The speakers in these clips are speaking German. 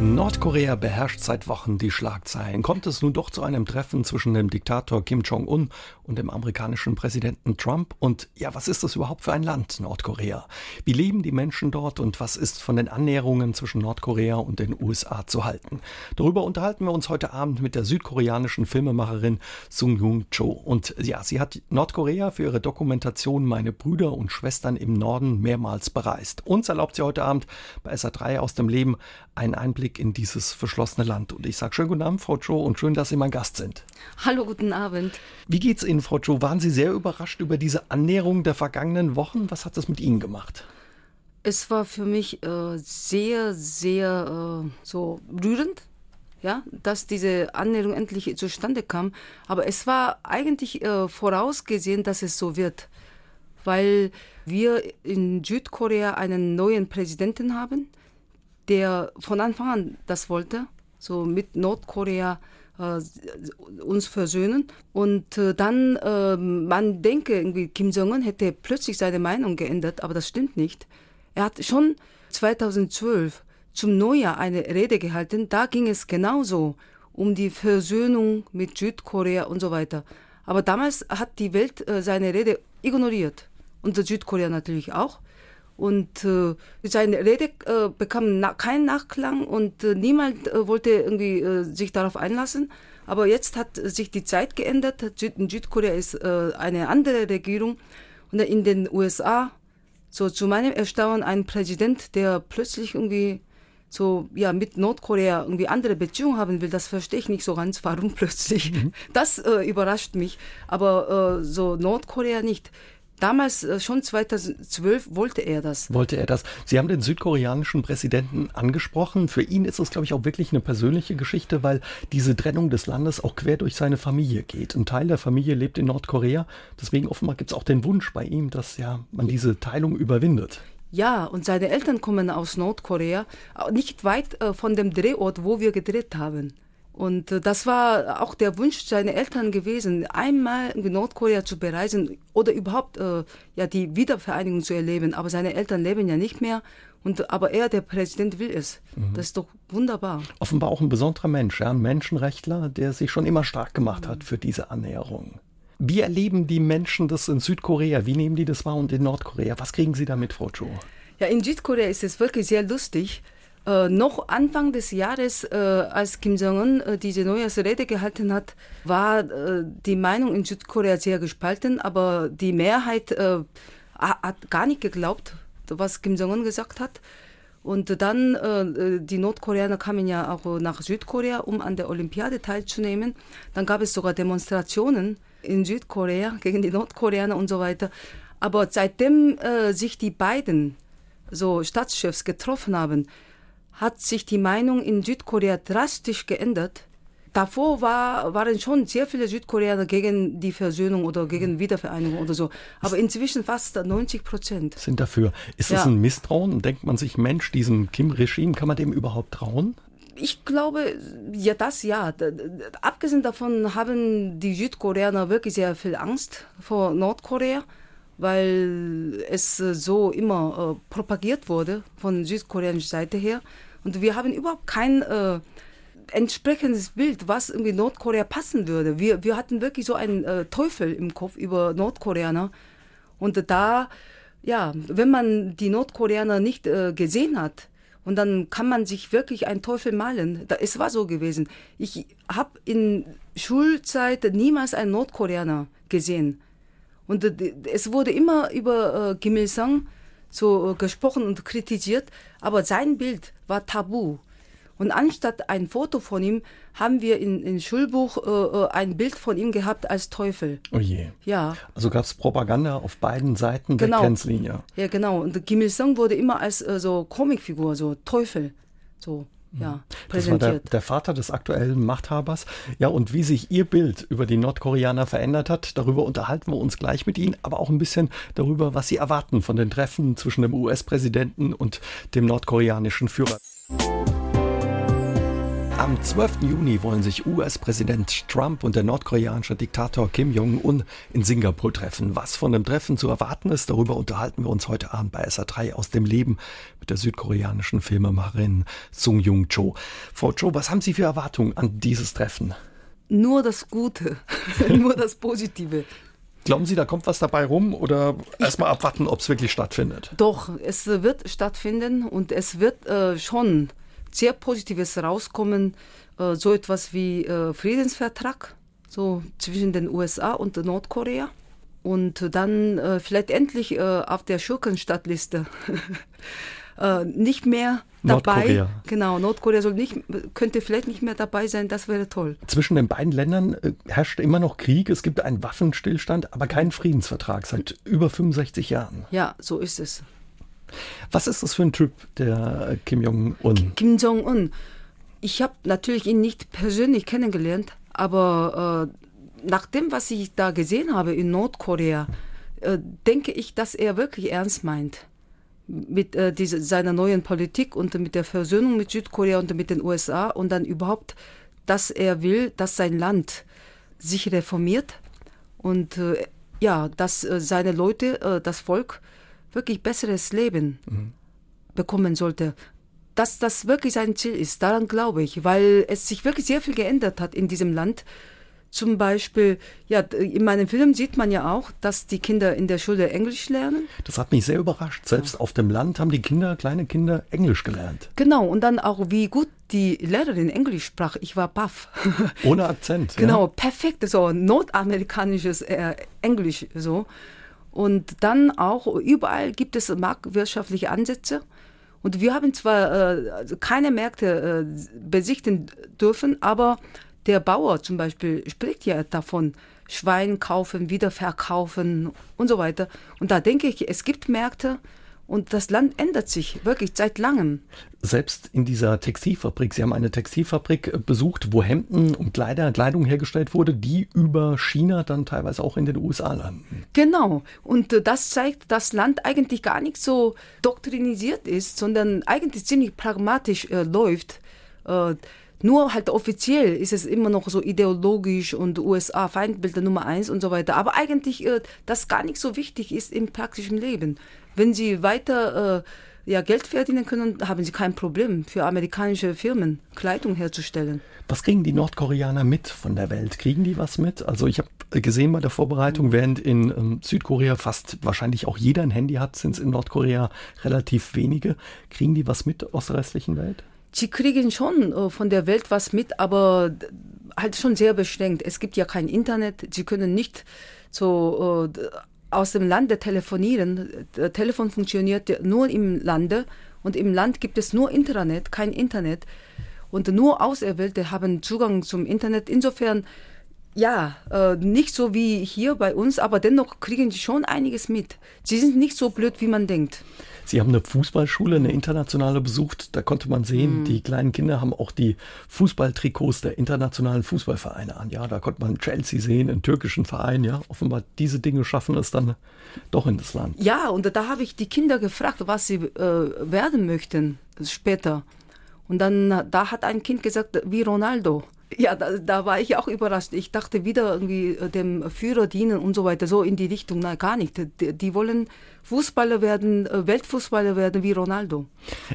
Nordkorea beherrscht seit Wochen die Schlagzeilen. Kommt es nun doch zu einem Treffen zwischen dem Diktator Kim Jong-un und dem amerikanischen Präsidenten Trump? Und ja, was ist das überhaupt für ein Land, Nordkorea? Wie leben die Menschen dort und was ist von den Annäherungen zwischen Nordkorea und den USA zu halten? Darüber unterhalten wir uns heute Abend mit der südkoreanischen Filmemacherin Sung Jung Cho. Und ja, sie hat Nordkorea für ihre Dokumentation Meine Brüder und Schwestern im Norden mehrmals bereist. Uns erlaubt sie heute Abend bei SA3 aus dem Leben einen Einblick Einblick in dieses verschlossene Land. Und ich sage schönen guten Abend, Frau Cho, und schön, dass Sie mein Gast sind. Hallo, guten Abend. Wie geht es Ihnen, Frau Cho? Waren Sie sehr überrascht über diese Annäherung der vergangenen Wochen? Was hat das mit Ihnen gemacht? Es war für mich äh, sehr, sehr äh, so rührend, ja, dass diese Annäherung endlich zustande kam. Aber es war eigentlich äh, vorausgesehen, dass es so wird, weil wir in Südkorea einen neuen Präsidenten haben der von Anfang an das wollte, so mit Nordkorea äh, uns versöhnen. Und äh, dann, äh, man denke, irgendwie Kim Jong-un hätte plötzlich seine Meinung geändert, aber das stimmt nicht. Er hat schon 2012 zum Neujahr eine Rede gehalten, da ging es genauso um die Versöhnung mit Südkorea und so weiter. Aber damals hat die Welt äh, seine Rede ignoriert. Und Südkorea natürlich auch. Und äh, seine Rede äh, bekam na keinen Nachklang und äh, niemand äh, wollte irgendwie äh, sich darauf einlassen. Aber jetzt hat sich die Zeit geändert. In Südkorea ist äh, eine andere Regierung. Und in den USA, so zu meinem Erstaunen, ein Präsident, der plötzlich irgendwie so ja mit Nordkorea irgendwie andere Beziehungen haben will, das verstehe ich nicht so ganz, warum plötzlich. Mhm. Das äh, überrascht mich, aber äh, so Nordkorea nicht. Damals, äh, schon 2012, wollte er das. Wollte er das. Sie haben den südkoreanischen Präsidenten angesprochen. Für ihn ist es, glaube ich, auch wirklich eine persönliche Geschichte, weil diese Trennung des Landes auch quer durch seine Familie geht. Ein Teil der Familie lebt in Nordkorea. Deswegen offenbar gibt es auch den Wunsch bei ihm, dass ja man diese Teilung überwindet. Ja, und seine Eltern kommen aus Nordkorea, nicht weit äh, von dem Drehort, wo wir gedreht haben. Und äh, das war auch der Wunsch seiner Eltern gewesen, einmal in Nordkorea zu bereisen oder überhaupt äh, ja die Wiedervereinigung zu erleben. Aber seine Eltern leben ja nicht mehr. Und, aber er, der Präsident, will es. Mhm. Das ist doch wunderbar. Offenbar auch ein besonderer Mensch, ja, ein Menschenrechtler, der sich schon immer stark gemacht hat für diese Annäherung. Wie erleben die Menschen das in Südkorea? Wie nehmen die das wahr und in Nordkorea? Was kriegen Sie damit, Frau Cho? Ja, in Südkorea ist es wirklich sehr lustig. Äh, noch Anfang des Jahres, äh, als Kim Jong-un äh, diese Neujahrsrede gehalten hat, war äh, die Meinung in Südkorea sehr gespalten, aber die Mehrheit äh, hat gar nicht geglaubt, was Kim Jong-un gesagt hat. Und dann, äh, die Nordkoreaner kamen ja auch nach Südkorea, um an der Olympiade teilzunehmen. Dann gab es sogar Demonstrationen in Südkorea gegen die Nordkoreaner und so weiter. Aber seitdem sich die beiden so Staatschefs getroffen haben, hat sich die Meinung in Südkorea drastisch geändert. Davor war, waren schon sehr viele Südkoreaner gegen die Versöhnung oder gegen Wiedervereinigung oder so. Aber inzwischen fast 90 Prozent. Sind dafür. Ist das ja. ein Misstrauen? Denkt man sich, Mensch, diesem Kim-Regime, kann man dem überhaupt trauen? Ich glaube, ja, das ja. Abgesehen davon haben die Südkoreaner wirklich sehr viel Angst vor Nordkorea, weil es so immer äh, propagiert wurde von südkoreanischer Seite her. Und wir haben überhaupt kein äh, entsprechendes Bild, was irgendwie Nordkorea passen würde. Wir, wir hatten wirklich so einen äh, Teufel im Kopf über Nordkoreaner. Und da, ja, wenn man die Nordkoreaner nicht äh, gesehen hat, und dann kann man sich wirklich einen Teufel malen. Da, es war so gewesen. Ich habe in Schulzeit niemals einen Nordkoreaner gesehen. Und es wurde immer über äh, Kim Il-sung so äh, gesprochen und kritisiert, aber sein Bild war tabu. Und anstatt ein Foto von ihm haben wir in, in Schulbuch äh, äh, ein Bild von ihm gehabt als Teufel. Oh je. Ja. Also gab es Propaganda auf beiden Seiten genau. der Grenzlinie. Ja, genau. Und Kim Il-sung wurde immer als äh, so Comicfigur, so Teufel. So ja, das war der, der, Vater des aktuellen Machthabers. Ja, und wie sich Ihr Bild über die Nordkoreaner verändert hat, darüber unterhalten wir uns gleich mit Ihnen, aber auch ein bisschen darüber, was Sie erwarten von den Treffen zwischen dem US-Präsidenten und dem nordkoreanischen Führer. Am 12. Juni wollen sich US-Präsident Trump und der nordkoreanische Diktator Kim Jong-un in Singapur treffen. Was von dem Treffen zu erwarten ist, darüber unterhalten wir uns heute Abend bei SA3 aus dem Leben mit der südkoreanischen Filmemacherin Sung Jung Cho. Frau Cho, was haben Sie für Erwartungen an dieses Treffen? Nur das Gute, nur das Positive. Glauben Sie, da kommt was dabei rum oder erstmal abwarten, ob es wirklich stattfindet? Doch, es wird stattfinden und es wird äh, schon sehr Positives rauskommen, äh, so etwas wie äh, Friedensvertrag so zwischen den USA und Nordkorea und dann äh, vielleicht endlich äh, auf der Schurkenstadtliste äh, nicht mehr dabei. Nordkorea. Genau, Nordkorea soll nicht, könnte vielleicht nicht mehr dabei sein, das wäre toll. Zwischen den beiden Ländern äh, herrscht immer noch Krieg, es gibt einen Waffenstillstand, aber keinen Friedensvertrag seit über 65 Jahren. Ja, so ist es. Was ist das für ein Typ, der Kim Jong-un? Kim Jong-un. Ich habe natürlich ihn nicht persönlich kennengelernt, aber äh, nach dem, was ich da gesehen habe in Nordkorea, äh, denke ich, dass er wirklich ernst meint mit äh, diese, seiner neuen Politik und mit der Versöhnung mit Südkorea und mit den USA und dann überhaupt, dass er will, dass sein Land sich reformiert und äh, ja, dass äh, seine Leute, äh, das Volk wirklich besseres Leben mhm. bekommen sollte. Dass das wirklich sein Ziel ist, daran glaube ich, weil es sich wirklich sehr viel geändert hat in diesem Land. Zum Beispiel, ja, in meinem Film sieht man ja auch, dass die Kinder in der Schule Englisch lernen. Das hat mich sehr überrascht. Selbst ja. auf dem Land haben die Kinder, kleine Kinder, Englisch gelernt. Genau, und dann auch, wie gut die Lehrerin Englisch sprach. Ich war baff. Ohne Akzent. genau, ja. perfekt, so nordamerikanisches äh, Englisch so. Und dann auch überall gibt es marktwirtschaftliche Ansätze. Und wir haben zwar äh, also keine Märkte äh, besichtigen dürfen, aber der Bauer zum Beispiel spricht ja davon, Schwein kaufen, wiederverkaufen und so weiter. Und da denke ich, es gibt Märkte, und das Land ändert sich wirklich seit langem. Selbst in dieser Textilfabrik, Sie haben eine Textilfabrik äh, besucht, wo Hemden und Kleider, Kleidung hergestellt wurde, die über China dann teilweise auch in den USA landen. Genau. Und äh, das zeigt, dass das Land eigentlich gar nicht so doktrinisiert ist, sondern eigentlich ziemlich pragmatisch äh, läuft. Äh, nur halt offiziell ist es immer noch so ideologisch und USA Feindbilder Nummer eins und so weiter. Aber eigentlich äh, das gar nicht so wichtig ist im praktischen Leben. Wenn Sie weiter äh, ja, Geld verdienen können, haben Sie kein Problem für amerikanische Firmen Kleidung herzustellen. Was kriegen die Nordkoreaner mit von der Welt? Kriegen die was mit? Also ich habe gesehen bei der Vorbereitung, während in ähm, Südkorea fast wahrscheinlich auch jeder ein Handy hat, sind es in Nordkorea relativ wenige. Kriegen die was mit aus der restlichen Welt? Sie kriegen schon äh, von der Welt was mit, aber halt schon sehr beschränkt. Es gibt ja kein Internet. Sie können nicht so äh, aus dem Lande telefonieren. Das Telefon funktioniert nur im Lande und im Land gibt es nur Internet, kein Internet. Und nur Auserwählte haben Zugang zum Internet. Insofern, ja, äh, nicht so wie hier bei uns, aber dennoch kriegen sie schon einiges mit. Sie sind nicht so blöd, wie man denkt. Sie haben eine Fußballschule, eine internationale besucht. Da konnte man sehen, mhm. die kleinen Kinder haben auch die Fußballtrikots der internationalen Fußballvereine an. Ja, da konnte man Chelsea sehen, einen türkischen Verein. Ja, offenbar diese Dinge schaffen es dann doch in das Land. Ja, und da habe ich die Kinder gefragt, was sie äh, werden möchten später. Und dann da hat ein Kind gesagt, wie Ronaldo. Ja, da, da, war ich auch überrascht. Ich dachte wieder irgendwie äh, dem Führer dienen und so weiter, so in die Richtung. Nein, gar nicht. Die, die wollen Fußballer werden, äh, Weltfußballer werden wie Ronaldo.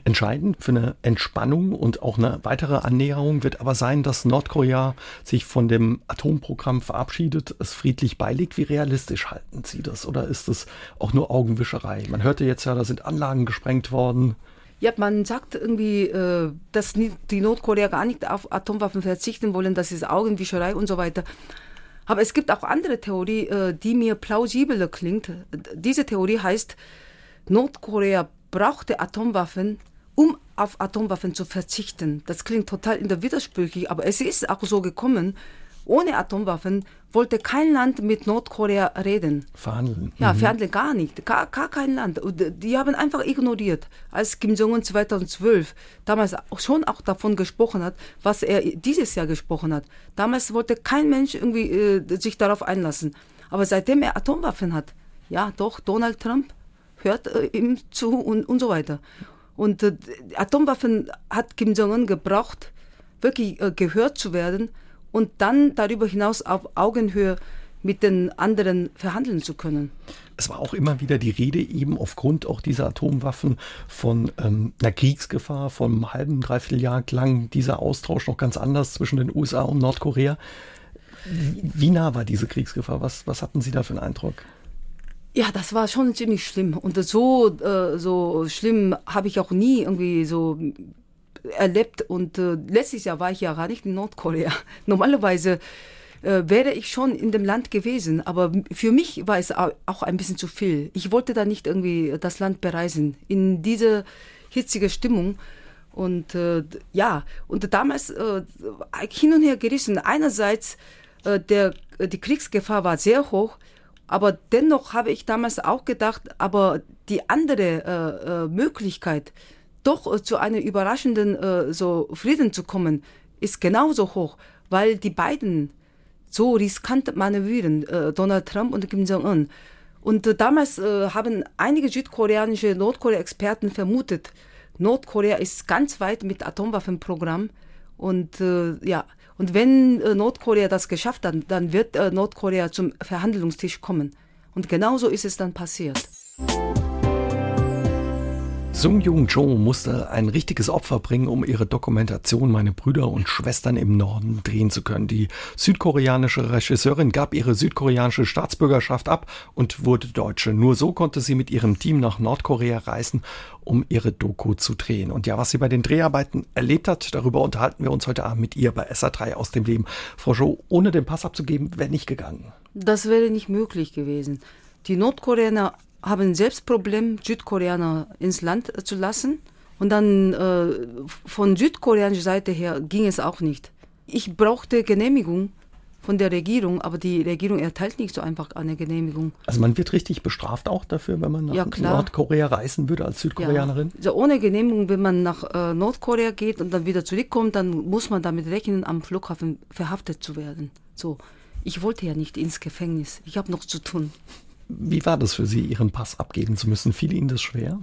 Entscheidend für eine Entspannung und auch eine weitere Annäherung wird aber sein, dass Nordkorea sich von dem Atomprogramm verabschiedet, es friedlich beilegt. Wie realistisch halten Sie das? Oder ist das auch nur Augenwischerei? Man hörte jetzt ja, da sind Anlagen gesprengt worden. Ja, man sagt irgendwie, äh, dass die Nordkorea gar nicht auf Atomwaffen verzichten wollen, das ist Augenwischerei und so weiter. Aber es gibt auch andere Theorie, äh, die mir plausibler klingt. Diese Theorie heißt, Nordkorea brauchte Atomwaffen, um auf Atomwaffen zu verzichten. Das klingt total in der widersprüchlich, aber es ist auch so gekommen, ohne Atomwaffen wollte kein Land mit Nordkorea reden. Verhandeln. Ja, mhm. verhandeln gar nicht. Gar, gar kein Land. Die haben einfach ignoriert. Als Kim Jong-un 2012 damals schon auch davon gesprochen hat, was er dieses Jahr gesprochen hat. Damals wollte kein Mensch irgendwie äh, sich darauf einlassen. Aber seitdem er Atomwaffen hat, ja doch, Donald Trump hört äh, ihm zu und, und so weiter. Und äh, Atomwaffen hat Kim Jong-un gebraucht, wirklich äh, gehört zu werden und dann darüber hinaus auf Augenhöhe mit den anderen verhandeln zu können. Es war auch immer wieder die Rede, eben aufgrund auch dieser Atomwaffen von ähm, einer Kriegsgefahr, von einem halben, dreiviertel Jahr lang dieser Austausch noch ganz anders zwischen den USA und Nordkorea. Wie nah war diese Kriegsgefahr? Was, was hatten Sie da für einen Eindruck? Ja, das war schon ziemlich schlimm. Und so, äh, so schlimm habe ich auch nie irgendwie so erlebt. Und äh, letztes Jahr war ich ja gar nicht in Nordkorea. Normalerweise äh, wäre ich schon in dem Land gewesen, aber für mich war es auch ein bisschen zu viel. Ich wollte da nicht irgendwie das Land bereisen. In diese hitzige Stimmung. Und äh, ja, und damals äh, hin und her gerissen. Einerseits, äh, der, die Kriegsgefahr war sehr hoch, aber dennoch habe ich damals auch gedacht, aber die andere äh, äh, Möglichkeit, doch äh, zu einem überraschenden äh, so Frieden zu kommen, ist genauso hoch, weil die beiden so riskant manövrieren, äh, Donald Trump und Kim Jong-un. Und äh, damals äh, haben einige südkoreanische Nordkorea-Experten vermutet, Nordkorea ist ganz weit mit Atomwaffenprogramm und äh, ja, und wenn Nordkorea das geschafft hat, dann wird Nordkorea zum Verhandlungstisch kommen. Und genauso ist es dann passiert. Sung Jung Jo musste ein richtiges Opfer bringen, um ihre Dokumentation Meine Brüder und Schwestern im Norden drehen zu können. Die südkoreanische Regisseurin gab ihre südkoreanische Staatsbürgerschaft ab und wurde Deutsche. Nur so konnte sie mit ihrem Team nach Nordkorea reisen, um ihre Doku zu drehen. Und ja, was sie bei den Dreharbeiten erlebt hat, darüber unterhalten wir uns heute Abend mit ihr bei SA3 aus dem Leben. Frau Jo, ohne den Pass abzugeben, wäre nicht gegangen. Das wäre nicht möglich gewesen. Die Nordkoreaner haben selbst Problem, Südkoreaner ins Land zu lassen. Und dann äh, von südkoreanischer Seite her ging es auch nicht. Ich brauchte Genehmigung von der Regierung, aber die Regierung erteilt nicht so einfach eine Genehmigung. Also man wird richtig bestraft auch dafür, wenn man nach ja, Nordkorea reisen würde als Südkoreanerin? Ja. Also ohne Genehmigung, wenn man nach äh, Nordkorea geht und dann wieder zurückkommt, dann muss man damit rechnen, am Flughafen verhaftet zu werden. So, ich wollte ja nicht ins Gefängnis. Ich habe noch zu tun. Wie war das für Sie, Ihren Pass abgeben zu müssen? Fiel Ihnen das schwer?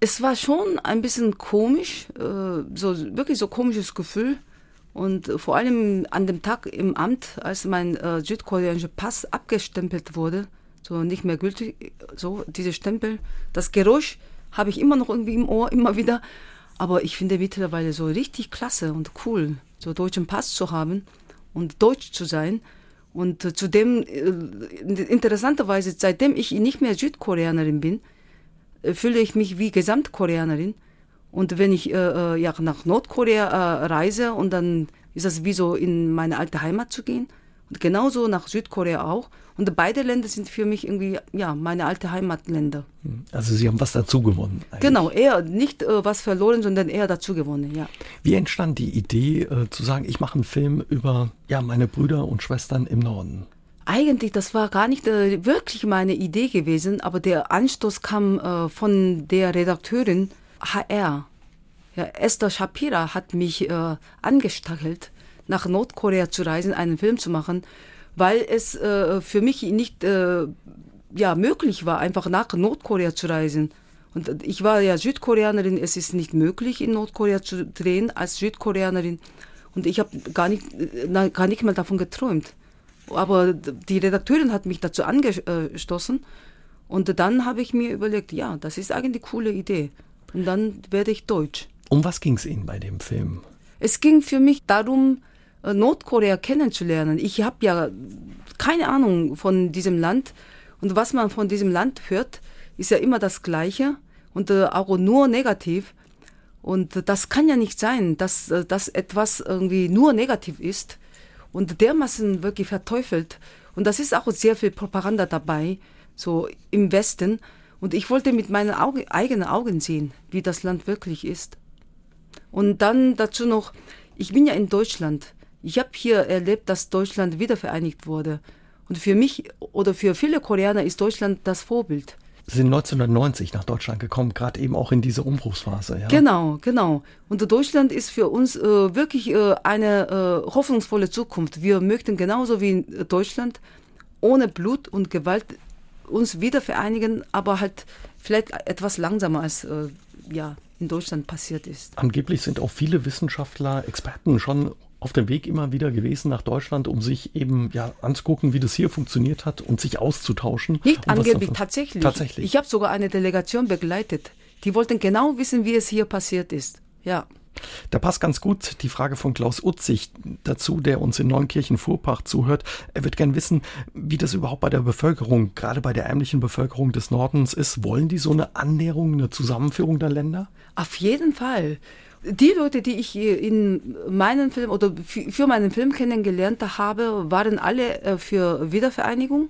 Es war schon ein bisschen komisch, äh, so wirklich so komisches Gefühl. Und vor allem an dem Tag im Amt, als mein äh, südkoreanischer Pass abgestempelt wurde, so nicht mehr gültig, so diese Stempel, das Geräusch habe ich immer noch irgendwie im Ohr, immer wieder. Aber ich finde mittlerweile so richtig klasse und cool, so deutschen Pass zu haben und deutsch zu sein. Und äh, zudem, äh, interessanterweise, seitdem ich nicht mehr Südkoreanerin bin, äh, fühle ich mich wie Gesamtkoreanerin. Und wenn ich äh, ja, nach Nordkorea äh, reise und dann ist das wie so in meine alte Heimat zu gehen. Und genauso nach Südkorea auch. Und beide Länder sind für mich irgendwie, ja, meine alte Heimatländer. Also Sie haben was dazu gewonnen. Eigentlich. Genau, eher nicht äh, was verloren, sondern eher dazu gewonnen, ja. Wie entstand die Idee äh, zu sagen, ich mache einen Film über ja, meine Brüder und Schwestern im Norden? Eigentlich, das war gar nicht äh, wirklich meine Idee gewesen, aber der Anstoß kam äh, von der Redakteurin HR. Ja, Esther Shapira hat mich äh, angestachelt, nach Nordkorea zu reisen, einen Film zu machen, weil es äh, für mich nicht äh, ja, möglich war, einfach nach Nordkorea zu reisen. Und ich war ja Südkoreanerin, es ist nicht möglich, in Nordkorea zu drehen als Südkoreanerin. Und ich habe gar nicht, na, gar nicht mal davon geträumt. Aber die Redakteurin hat mich dazu angestoßen. Und dann habe ich mir überlegt, ja, das ist eigentlich eine coole Idee. Und dann werde ich Deutsch. Um was ging es Ihnen bei dem Film? Es ging für mich darum, äh, Nordkorea kennenzulernen. Ich habe ja keine Ahnung von diesem Land und was man von diesem Land hört, ist ja immer das Gleiche und äh, auch nur negativ. Und das kann ja nicht sein, dass, äh, dass etwas irgendwie nur negativ ist und dermaßen wirklich verteufelt. Und das ist auch sehr viel Propaganda dabei, so im Westen. Und ich wollte mit meinen Augen, eigenen Augen sehen, wie das Land wirklich ist. Und dann dazu noch, ich bin ja in Deutschland. Ich habe hier erlebt, dass Deutschland wiedervereinigt wurde. Und für mich oder für viele Koreaner ist Deutschland das Vorbild. Sie sind 1990 nach Deutschland gekommen, gerade eben auch in diese Umbruchsphase. Ja? Genau, genau. Und Deutschland ist für uns äh, wirklich äh, eine äh, hoffnungsvolle Zukunft. Wir möchten genauso wie in Deutschland ohne Blut und Gewalt uns wieder vereinigen, aber halt vielleicht etwas langsamer als äh, ja, in Deutschland passiert ist. Angeblich sind auch viele Wissenschaftler, Experten schon auf dem Weg immer wieder gewesen nach Deutschland, um sich eben ja anzugucken, wie das hier funktioniert hat und sich auszutauschen. Nicht angeblich, tatsächlich. Tatsächlich. Ich habe sogar eine Delegation begleitet. Die wollten genau wissen, wie es hier passiert ist. Ja. Da passt ganz gut die Frage von Klaus Utzig dazu, der uns in Neunkirchen-Fuhrpach zuhört. Er wird gern wissen, wie das überhaupt bei der Bevölkerung, gerade bei der ärmlichen Bevölkerung des Nordens ist. Wollen die so eine Annäherung, eine Zusammenführung der Länder? Auf jeden Fall. Die Leute, die ich in meinem Film oder für meinen Film kennengelernt habe, waren alle äh, für Wiedervereinigung.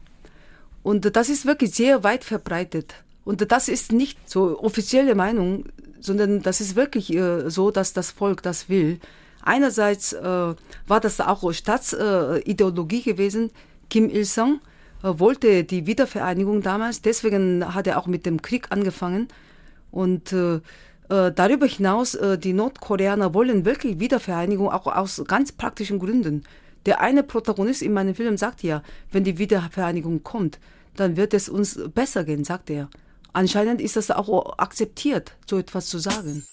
Und das ist wirklich sehr weit verbreitet. Und das ist nicht so offizielle Meinung, sondern das ist wirklich äh, so, dass das Volk das will. Einerseits äh, war das auch Staatsideologie gewesen. Kim Il-sung äh, wollte die Wiedervereinigung damals, deswegen hat er auch mit dem Krieg angefangen. Und äh, äh, darüber hinaus, äh, die Nordkoreaner wollen wirklich Wiedervereinigung, auch aus ganz praktischen Gründen. Der eine Protagonist in meinem Film sagt ja, wenn die Wiedervereinigung kommt, dann wird es uns besser gehen, sagt er. Anscheinend ist das auch akzeptiert, so etwas zu sagen.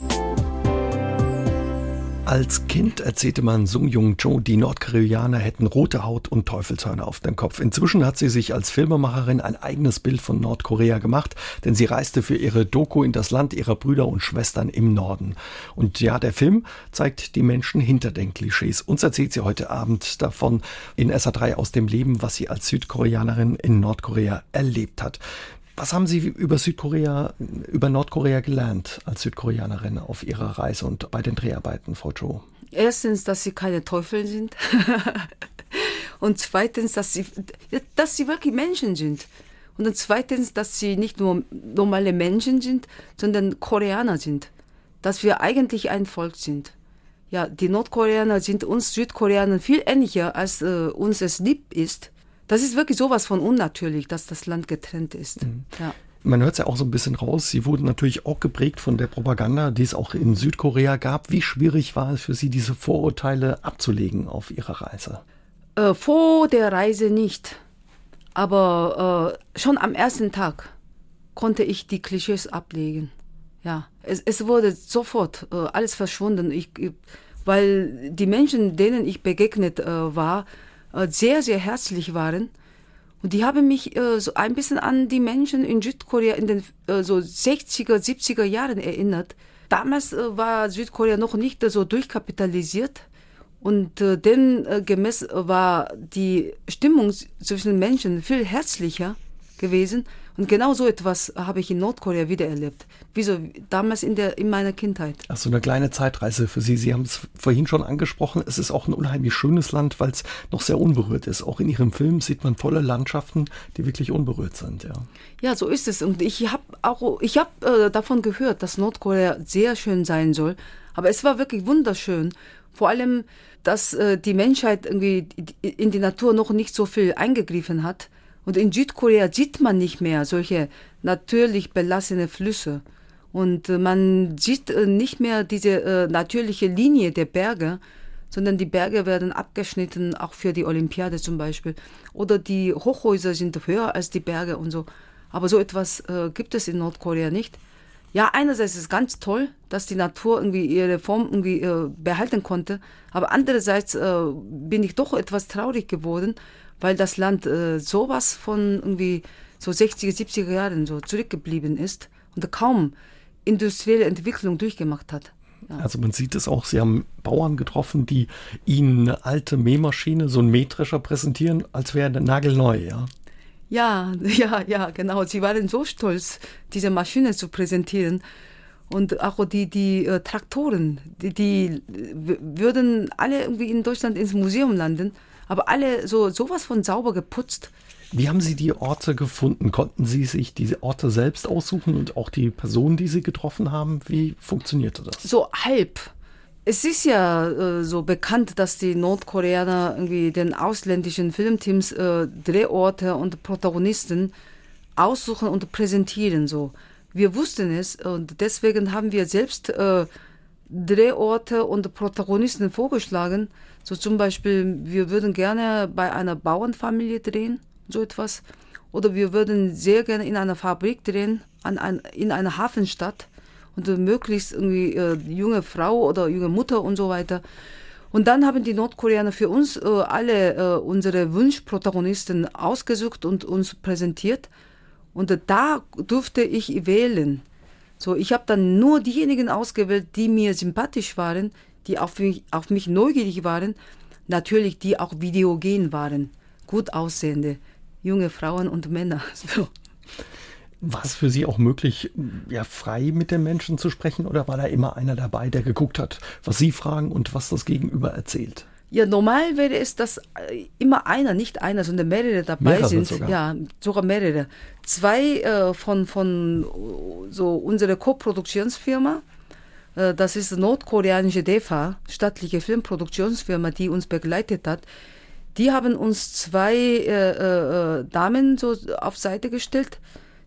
Als Kind erzählte man Sung Jung Jo, die Nordkoreaner hätten rote Haut und Teufelshörner auf dem Kopf. Inzwischen hat sie sich als Filmemacherin ein eigenes Bild von Nordkorea gemacht, denn sie reiste für ihre Doku in das Land ihrer Brüder und Schwestern im Norden. Und ja, der Film zeigt die Menschen hinter den Klischees. Uns erzählt sie heute Abend davon in SA3 aus dem Leben, was sie als Südkoreanerin in Nordkorea erlebt hat. Was haben Sie über Südkorea, über Nordkorea gelernt als Südkoreanerin auf Ihrer Reise und bei den Dreharbeiten, Frau Cho? Erstens, dass sie keine Teufel sind. und zweitens, dass sie, dass sie wirklich Menschen sind. Und dann zweitens, dass sie nicht nur normale Menschen sind, sondern Koreaner sind. Dass wir eigentlich ein Volk sind. Ja, die Nordkoreaner sind uns Südkoreanern viel ähnlicher, als äh, uns es lieb ist. Das ist wirklich sowas von unnatürlich, dass das Land getrennt ist. Mhm. Ja. Man hört es ja auch so ein bisschen raus. Sie wurden natürlich auch geprägt von der Propaganda, die es auch in Südkorea gab. Wie schwierig war es für Sie, diese Vorurteile abzulegen auf Ihrer Reise? Äh, vor der Reise nicht. Aber äh, schon am ersten Tag konnte ich die Klischees ablegen. Ja, es, es wurde sofort äh, alles verschwunden. Ich, weil die Menschen, denen ich begegnet äh, war, sehr, sehr herzlich waren. Und die haben mich äh, so ein bisschen an die Menschen in Südkorea in den äh, so 60er, 70er Jahren erinnert. Damals äh, war Südkorea noch nicht so durchkapitalisiert. Und äh, demgemäß war die Stimmung zwischen Menschen viel herzlicher gewesen. Und genau so etwas habe ich in Nordkorea wiedererlebt. Wie so damals in, der, in meiner Kindheit. Ach, so eine kleine Zeitreise für Sie. Sie haben es vorhin schon angesprochen. Es ist auch ein unheimlich schönes Land, weil es noch sehr unberührt ist. Auch in Ihrem Film sieht man volle Landschaften, die wirklich unberührt sind. Ja, ja so ist es. Und ich habe auch, ich habe äh, davon gehört, dass Nordkorea sehr schön sein soll. Aber es war wirklich wunderschön. Vor allem, dass äh, die Menschheit irgendwie in die Natur noch nicht so viel eingegriffen hat. Und in Südkorea sieht man nicht mehr solche natürlich belassene Flüsse. Und äh, man sieht äh, nicht mehr diese äh, natürliche Linie der Berge, sondern die Berge werden abgeschnitten, auch für die Olympiade zum Beispiel. Oder die Hochhäuser sind höher als die Berge und so. Aber so etwas gibt es in Nordkorea nicht. Ja, einerseits ist es ganz toll, dass die Natur irgendwie ihre Form irgendwie behalten konnte, aber andererseits bin ich doch etwas traurig geworden, weil das Land äh, sowas von irgendwie so 60er, 70er Jahren so zurückgeblieben ist und kaum industrielle Entwicklung durchgemacht hat. Ja. Also man sieht es auch, Sie haben Bauern getroffen, die Ihnen eine alte Mähmaschine, so ein Mähdrescher präsentieren, als wäre nagelneu, ja. Ja, ja, ja, genau. Sie waren so stolz, diese Maschine zu präsentieren. Und auch die, die äh, Traktoren, die, die würden alle irgendwie in Deutschland ins Museum landen aber alle so sowas von sauber geputzt. Wie haben Sie die Orte gefunden? Konnten Sie sich diese Orte selbst aussuchen und auch die Personen, die Sie getroffen haben? Wie funktionierte das? So halb. Es ist ja äh, so bekannt, dass die Nordkoreaner irgendwie den ausländischen Filmteams äh, Drehorte und Protagonisten aussuchen und präsentieren so. Wir wussten es und deswegen haben wir selbst äh, Drehorte und Protagonisten vorgeschlagen. So zum Beispiel, wir würden gerne bei einer Bauernfamilie drehen, so etwas. Oder wir würden sehr gerne in einer Fabrik drehen, an ein, in einer Hafenstadt. und möglichst irgendwie äh, junge Frau oder junge Mutter und so weiter. Und dann haben die Nordkoreaner für uns äh, alle äh, unsere Wunschprotagonisten ausgesucht und uns präsentiert. Und da durfte ich wählen. So, ich habe dann nur diejenigen ausgewählt, die mir sympathisch waren, die auf mich, auf mich neugierig waren, natürlich die auch videogen waren, gut aussehende, junge Frauen und Männer. So. War es für Sie auch möglich, ja, frei mit den Menschen zu sprechen oder war da immer einer dabei, der geguckt hat, was Sie fragen und was das Gegenüber erzählt? Ja, normal wäre es, dass äh, immer einer, nicht einer, sondern mehrere dabei Mehrere sind. sogar. Ja, sogar mehrere. Zwei äh, von, von so unserer Co-Produktionsfirma, äh, das ist nordkoreanische DEFA, staatliche Filmproduktionsfirma, die uns begleitet hat. Die haben uns zwei äh, äh, Damen so auf Seite gestellt.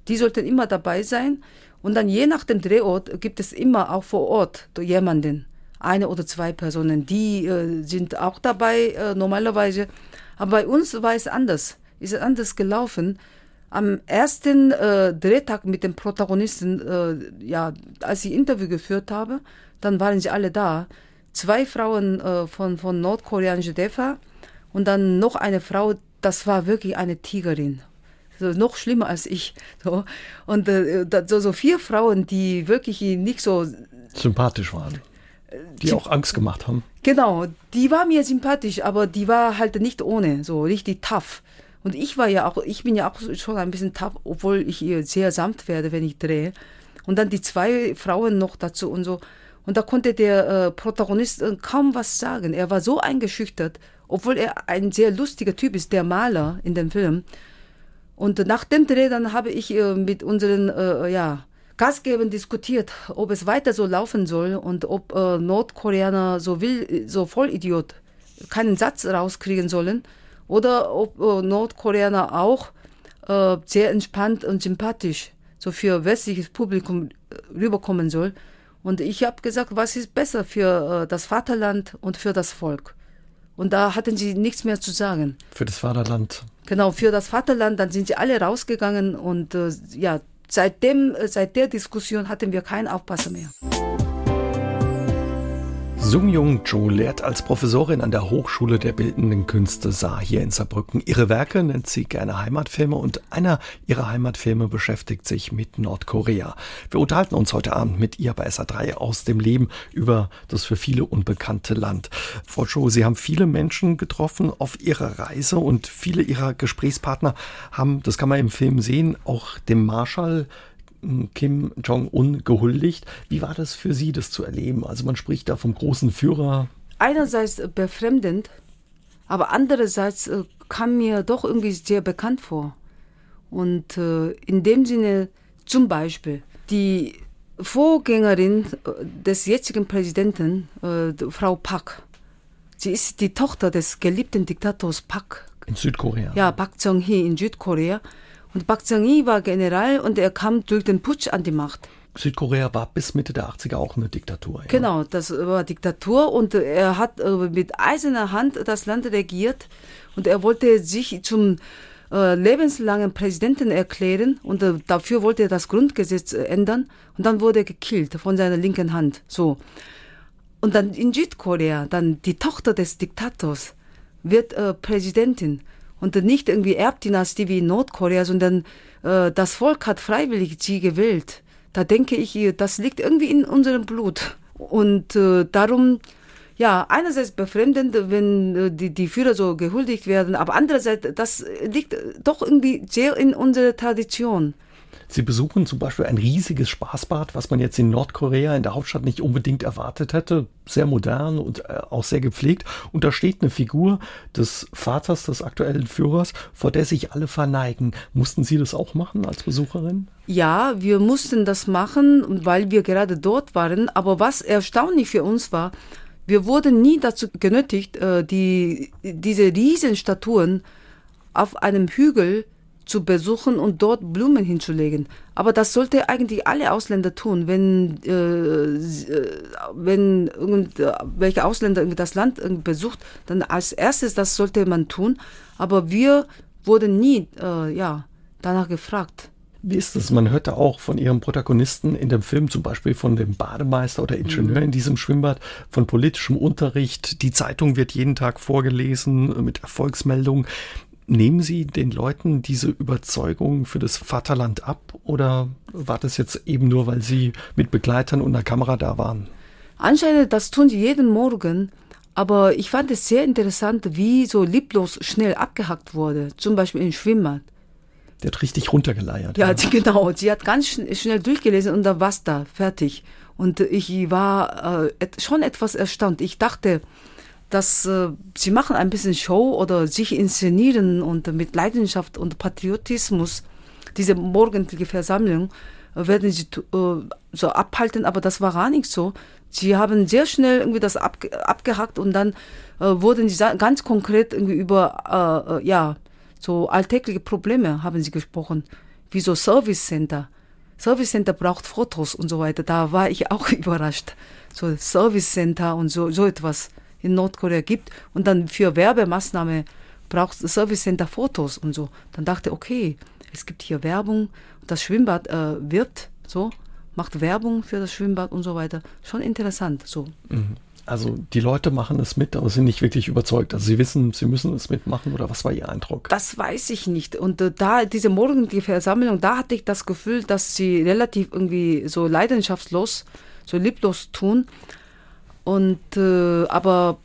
Die sollten immer dabei sein. Und dann je nach dem Drehort gibt es immer auch vor Ort jemanden, eine oder zwei Personen, die äh, sind auch dabei äh, normalerweise. Aber bei uns war es anders. Ist es anders gelaufen. Am ersten äh, Drehtag mit den Protagonisten, äh, ja, als ich Interview geführt habe, dann waren sie alle da. Zwei Frauen äh, von, von nordkoreanischer DEFA und dann noch eine Frau, das war wirklich eine Tigerin. So, noch schlimmer als ich. So. Und äh, so, so vier Frauen, die wirklich nicht so Sympathisch waren. Die auch Angst gemacht haben. Genau, die war mir sympathisch, aber die war halt nicht ohne, so richtig tough. Und ich war ja auch, ich bin ja auch schon ein bisschen tough, obwohl ich sehr sanft werde, wenn ich drehe. Und dann die zwei Frauen noch dazu und so. Und da konnte der äh, Protagonist äh, kaum was sagen. Er war so eingeschüchtert, obwohl er ein sehr lustiger Typ ist, der Maler in dem Film. Und nach dem Dreh dann habe ich äh, mit unseren äh, ja, Gastgebern diskutiert, ob es weiter so laufen soll und ob äh, Nordkoreaner so will, so Vollidiot keinen Satz rauskriegen sollen oder ob äh, Nordkoreaner auch äh, sehr entspannt und sympathisch so für westliches Publikum rüberkommen soll. Und ich habe gesagt, was ist besser für äh, das Vaterland und für das Volk? Und da hatten sie nichts mehr zu sagen. Für das Vaterland. Genau, für das Vaterland, dann sind sie alle rausgegangen und äh, ja, seitdem, äh, seit der Diskussion hatten wir keinen Aufpasser mehr. Sung Jung Jo lehrt als Professorin an der Hochschule der Bildenden Künste Saar hier in Saarbrücken. Ihre Werke nennt sie gerne Heimatfilme und einer ihrer Heimatfilme beschäftigt sich mit Nordkorea. Wir unterhalten uns heute Abend mit ihr bei SA3 aus dem Leben über das für viele unbekannte Land. Frau Jo, Sie haben viele Menschen getroffen auf Ihrer Reise und viele Ihrer Gesprächspartner haben, das kann man im Film sehen, auch dem Marschall Kim Jong-un gehuldigt. Wie war das für Sie, das zu erleben? Also man spricht da vom großen Führer. Einerseits äh, befremdend, aber andererseits äh, kam mir doch irgendwie sehr bekannt vor. Und äh, in dem Sinne zum Beispiel die Vorgängerin des jetzigen Präsidenten, Frau Park, sie ist die Tochter des geliebten Diktators Park In Südkorea. Ja, Park Chung-hee in Südkorea. Und Park Chung-hee war General und er kam durch den Putsch an die Macht. Südkorea war bis Mitte der 80er auch eine Diktatur. Ja. Genau, das war Diktatur und er hat äh, mit eiserner Hand das Land regiert und er wollte sich zum äh, lebenslangen Präsidenten erklären und äh, dafür wollte er das Grundgesetz ändern und dann wurde er gekillt von seiner linken Hand. So. Und dann in Südkorea, dann die Tochter des Diktators wird äh, Präsidentin und nicht irgendwie Erbdynastie wie in Nordkorea, sondern äh, das Volk hat freiwillig sie gewählt. Da denke ich, das liegt irgendwie in unserem Blut. Und äh, darum, ja, einerseits befremdend, wenn äh, die, die Führer so gehuldigt werden, aber andererseits, das liegt doch irgendwie sehr in unserer Tradition. Sie besuchen zum Beispiel ein riesiges Spaßbad, was man jetzt in Nordkorea in der Hauptstadt nicht unbedingt erwartet hätte. Sehr modern und äh, auch sehr gepflegt. Und da steht eine Figur des Vaters des aktuellen Führers, vor der sich alle verneigen. Mussten Sie das auch machen als Besucherin? Ja, wir mussten das machen, weil wir gerade dort waren. Aber was erstaunlich für uns war, wir wurden nie dazu genötigt, äh, die, diese Riesenstatuen auf einem Hügel zu besuchen und dort Blumen hinzulegen. Aber das sollte eigentlich alle Ausländer tun, wenn, äh, wenn irgendwelche Ausländer das Land besucht, dann als erstes das sollte man tun. Aber wir wurden nie äh, ja, danach gefragt. Wie ist es? Man hörte auch von ihrem Protagonisten in dem Film, zum Beispiel von dem Bademeister oder Ingenieur mhm. in diesem Schwimmbad, von politischem Unterricht. Die Zeitung wird jeden Tag vorgelesen mit Erfolgsmeldungen. Nehmen Sie den Leuten diese Überzeugung für das Vaterland ab oder war das jetzt eben nur, weil Sie mit Begleitern und einer Kamera da waren? Anscheinend, das tun sie jeden Morgen. Aber ich fand es sehr interessant, wie so lieblos schnell abgehackt wurde. Zum Beispiel im Schwimmbad. Der hat richtig runtergeleiert. Ja, ja. Die, genau. Sie hat ganz schnell durchgelesen und da war's da, fertig. Und ich war äh, schon etwas erstaunt. Ich dachte, dass äh, sie machen ein bisschen Show oder sich inszenieren und mit Leidenschaft und Patriotismus diese morgendliche Versammlung äh, werden sie äh, so abhalten, aber das war gar nicht so. Sie haben sehr schnell irgendwie das ab, abgehackt und dann äh, wurden sie ganz konkret irgendwie über äh, äh, ja so alltägliche Probleme haben sie gesprochen, wie so Service Center. Service Center braucht Fotos und so weiter. Da war ich auch überrascht. So Service Center und so, so etwas in Nordkorea gibt und dann für Werbemaßnahme braucht Service Center Fotos und so. Dann dachte okay, es gibt hier Werbung, das Schwimmbad äh, wirbt so macht Werbung für das Schwimmbad und so weiter. Schon interessant so. Mhm. Also die Leute machen es mit, aber sind nicht wirklich überzeugt. Also sie wissen, sie müssen es mitmachen oder was war Ihr Eindruck? Das weiß ich nicht. Und äh, da diese morgendliche Versammlung, da hatte ich das Gefühl, dass sie relativ irgendwie so leidenschaftslos, so lieblos tun. Und äh, aber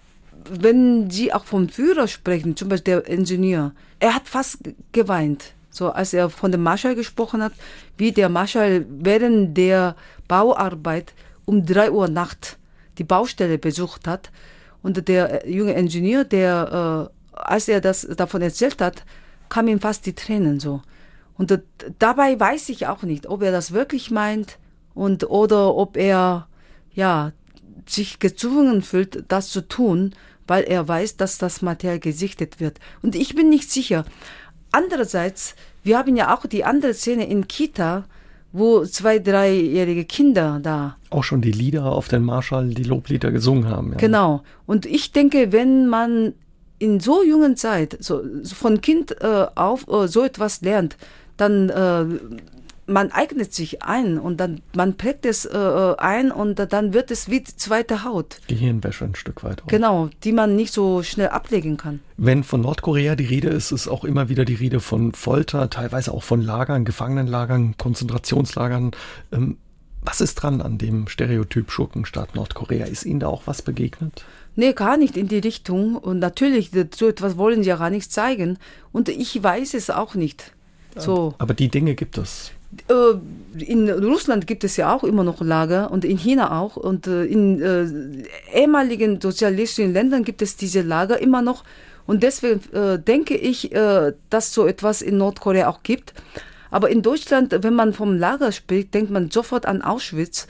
wenn Sie auch vom Führer sprechen, zum Beispiel der Ingenieur, er hat fast geweint. So als er von dem Marschall gesprochen hat, wie der Marschall während der Bauarbeit um drei Uhr Nacht die Baustelle besucht hat und der äh, junge Ingenieur, der, äh, als er das davon erzählt hat, kam ihm fast die Tränen so. Und äh, dabei weiß ich auch nicht, ob er das wirklich meint und oder ob er ja sich gezwungen fühlt, das zu tun, weil er weiß, dass das Material gesichtet wird. Und ich bin nicht sicher. Andererseits, wir haben ja auch die andere Szene in Kita, wo zwei, dreijährige Kinder da. Auch schon die Lieder auf den Marschall, die Loblieder gesungen haben. Ja. Genau. Und ich denke, wenn man in so jungen Zeit, so, von Kind äh, auf äh, so etwas lernt, dann äh, man eignet sich ein und dann man prägt es äh, äh, ein und dann wird es wie die zweite Haut. Gehirnwäsche ein Stück weit. Auch. Genau, die man nicht so schnell ablegen kann. Wenn von Nordkorea die Rede ist, ist auch immer wieder die Rede von Folter, teilweise auch von Lagern, Gefangenenlagern, Konzentrationslagern. Ähm, was ist dran an dem Stereotyp Schurkenstaat Nordkorea? Ist Ihnen da auch was begegnet? Nee, gar nicht in die Richtung. Und natürlich, so etwas wollen sie ja gar nicht zeigen. Und ich weiß es auch nicht. So. Aber die Dinge gibt es. Äh, in Russland gibt es ja auch immer noch Lager und in China auch. Und äh, in äh, ehemaligen sozialistischen Ländern gibt es diese Lager immer noch. Und deswegen denke ich, dass so etwas in Nordkorea auch gibt. Aber in Deutschland, wenn man vom Lager spricht, denkt man sofort an Auschwitz.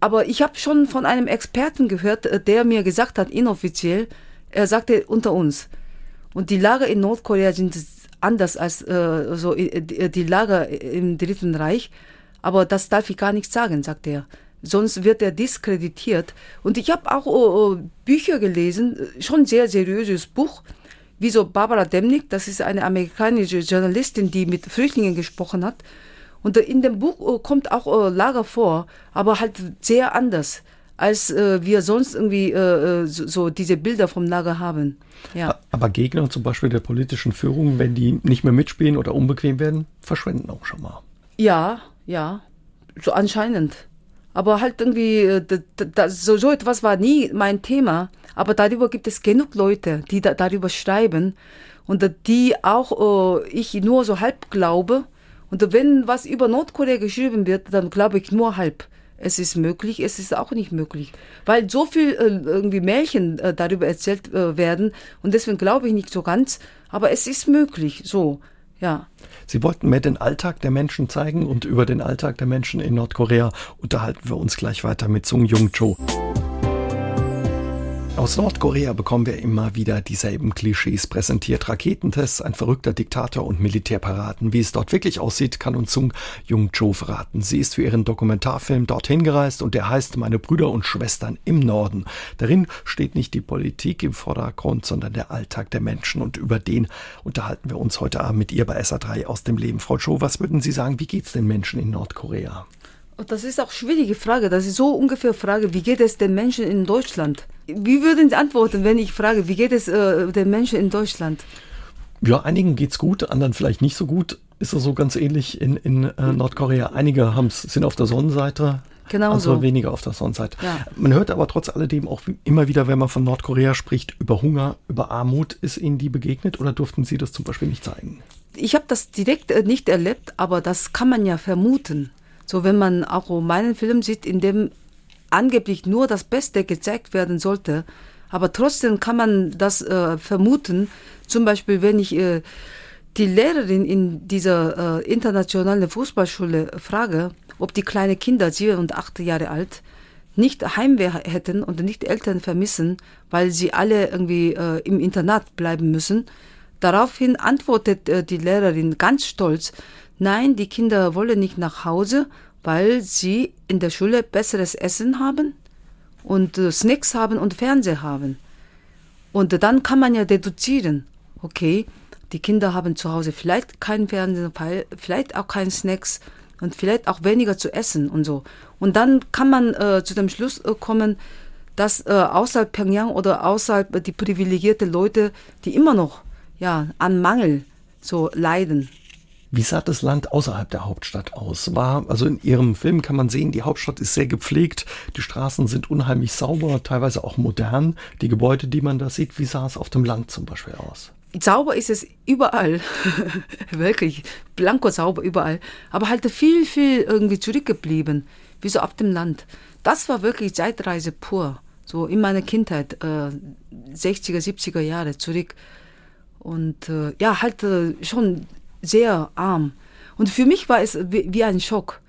Aber ich habe schon von einem Experten gehört, der mir gesagt hat, inoffiziell, er sagte unter uns. Und die Lager in Nordkorea sind anders als äh, so äh, äh, die Lager im Dritten Reich. Aber das darf ich gar nicht sagen, sagt er. Sonst wird er diskreditiert. Und ich habe auch oh, Bücher gelesen, schon sehr seriöses Buch, wie so Barbara Demnick, das ist eine amerikanische Journalistin, die mit Flüchtlingen gesprochen hat. Und in dem Buch kommt auch Lager vor, aber halt sehr anders als äh, wir sonst irgendwie äh, äh, so, so, diese Bilder vom Lager haben. Ja. Aber Gegner zum Beispiel der politischen Führung, wenn die nicht mehr mitspielen oder unbequem werden, verschwenden auch schon mal. Ja, ja, so anscheinend. Aber halt irgendwie, äh, das, so, so etwas war nie mein Thema. Aber darüber gibt es genug Leute, die da, darüber schreiben und die auch äh, ich nur so halb glaube. Und wenn was über Nordkorea geschrieben wird, dann glaube ich nur halb es ist möglich, es ist auch nicht möglich. Weil so viel äh, irgendwie Märchen äh, darüber erzählt äh, werden und deswegen glaube ich nicht so ganz, aber es ist möglich, so, ja. Sie wollten mehr den Alltag der Menschen zeigen und über den Alltag der Menschen in Nordkorea unterhalten wir uns gleich weiter mit Sung Jung Cho. Aus Nordkorea bekommen wir immer wieder dieselben Klischees präsentiert. Raketentests, ein verrückter Diktator und Militärparaden. Wie es dort wirklich aussieht, kann uns Sung Jung Cho verraten. Sie ist für ihren Dokumentarfilm dorthin gereist und der heißt Meine Brüder und Schwestern im Norden. Darin steht nicht die Politik im Vordergrund, sondern der Alltag der Menschen und über den unterhalten wir uns heute Abend mit ihr bei SA3 aus dem Leben. Frau Cho, was würden Sie sagen, wie geht es den Menschen in Nordkorea? Das ist auch eine schwierige Frage. Das ist so ungefähr Frage, wie geht es den Menschen in Deutschland? Wie würden Sie antworten, wenn ich frage, wie geht es äh, den Menschen in Deutschland? Ja, einigen geht es gut, anderen vielleicht nicht so gut. Ist das so ganz ähnlich in, in äh, Nordkorea? Einige sind auf der Sonnenseite, Genau also so. weniger auf der Sonnenseite. Ja. Man hört aber trotz alledem auch immer wieder, wenn man von Nordkorea spricht, über Hunger, über Armut. Ist Ihnen die begegnet oder durften Sie das zum Beispiel nicht zeigen? Ich habe das direkt äh, nicht erlebt, aber das kann man ja vermuten. So, wenn man auch meinen Film sieht, in dem angeblich nur das Beste gezeigt werden sollte, aber trotzdem kann man das äh, vermuten. Zum Beispiel, wenn ich äh, die Lehrerin in dieser äh, internationalen Fußballschule frage, ob die kleinen Kinder, sieben und acht Jahre alt, nicht Heimwehr hätten und nicht Eltern vermissen, weil sie alle irgendwie äh, im Internat bleiben müssen. Daraufhin antwortet äh, die Lehrerin ganz stolz, Nein, die Kinder wollen nicht nach Hause, weil sie in der Schule besseres Essen haben und äh, Snacks haben und Fernseher haben. Und dann kann man ja deduzieren, okay, die Kinder haben zu Hause vielleicht keinen Fernseher, vielleicht auch keinen Snacks und vielleicht auch weniger zu essen und so. Und dann kann man äh, zu dem Schluss äh, kommen, dass äh, außerhalb Pyongyang oder außerhalb die privilegierte Leute, die immer noch ja an Mangel so leiden. Wie sah das Land außerhalb der Hauptstadt aus? War, also in Ihrem Film kann man sehen, die Hauptstadt ist sehr gepflegt, die Straßen sind unheimlich sauber, teilweise auch modern. Die Gebäude, die man da sieht, wie sah es auf dem Land zum Beispiel aus? Sauber ist es überall. Wirklich. Blanko sauber überall. Aber halt viel, viel irgendwie zurückgeblieben. Wie so auf dem Land. Das war wirklich Zeitreise pur. So in meiner Kindheit, äh, 60er, 70er Jahre zurück. Und äh, ja, halt äh, schon sehr arm. Und für mich war es wie, wie ein Schock,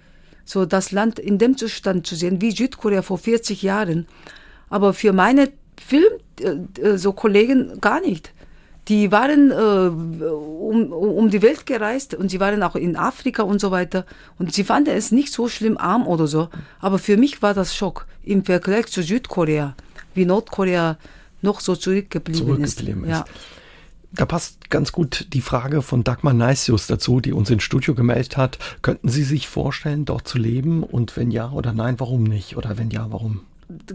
so das Land in dem Zustand zu sehen, wie Südkorea vor 40 Jahren. Aber für meine Film, äh, äh, so Kollegen gar nicht. Die waren äh, um, um die Welt gereist und sie waren auch in Afrika und so weiter. Und sie fanden es nicht so schlimm arm oder so. Aber für mich war das Schock im Vergleich zu Südkorea, wie Nordkorea noch so zurückgeblieben, zurückgeblieben ist. ist. Ja. Da passt ganz gut die Frage von Dagmar Neisius dazu, die uns ins Studio gemeldet hat. Könnten Sie sich vorstellen, dort zu leben? Und wenn ja oder nein, warum nicht? Oder wenn ja, warum?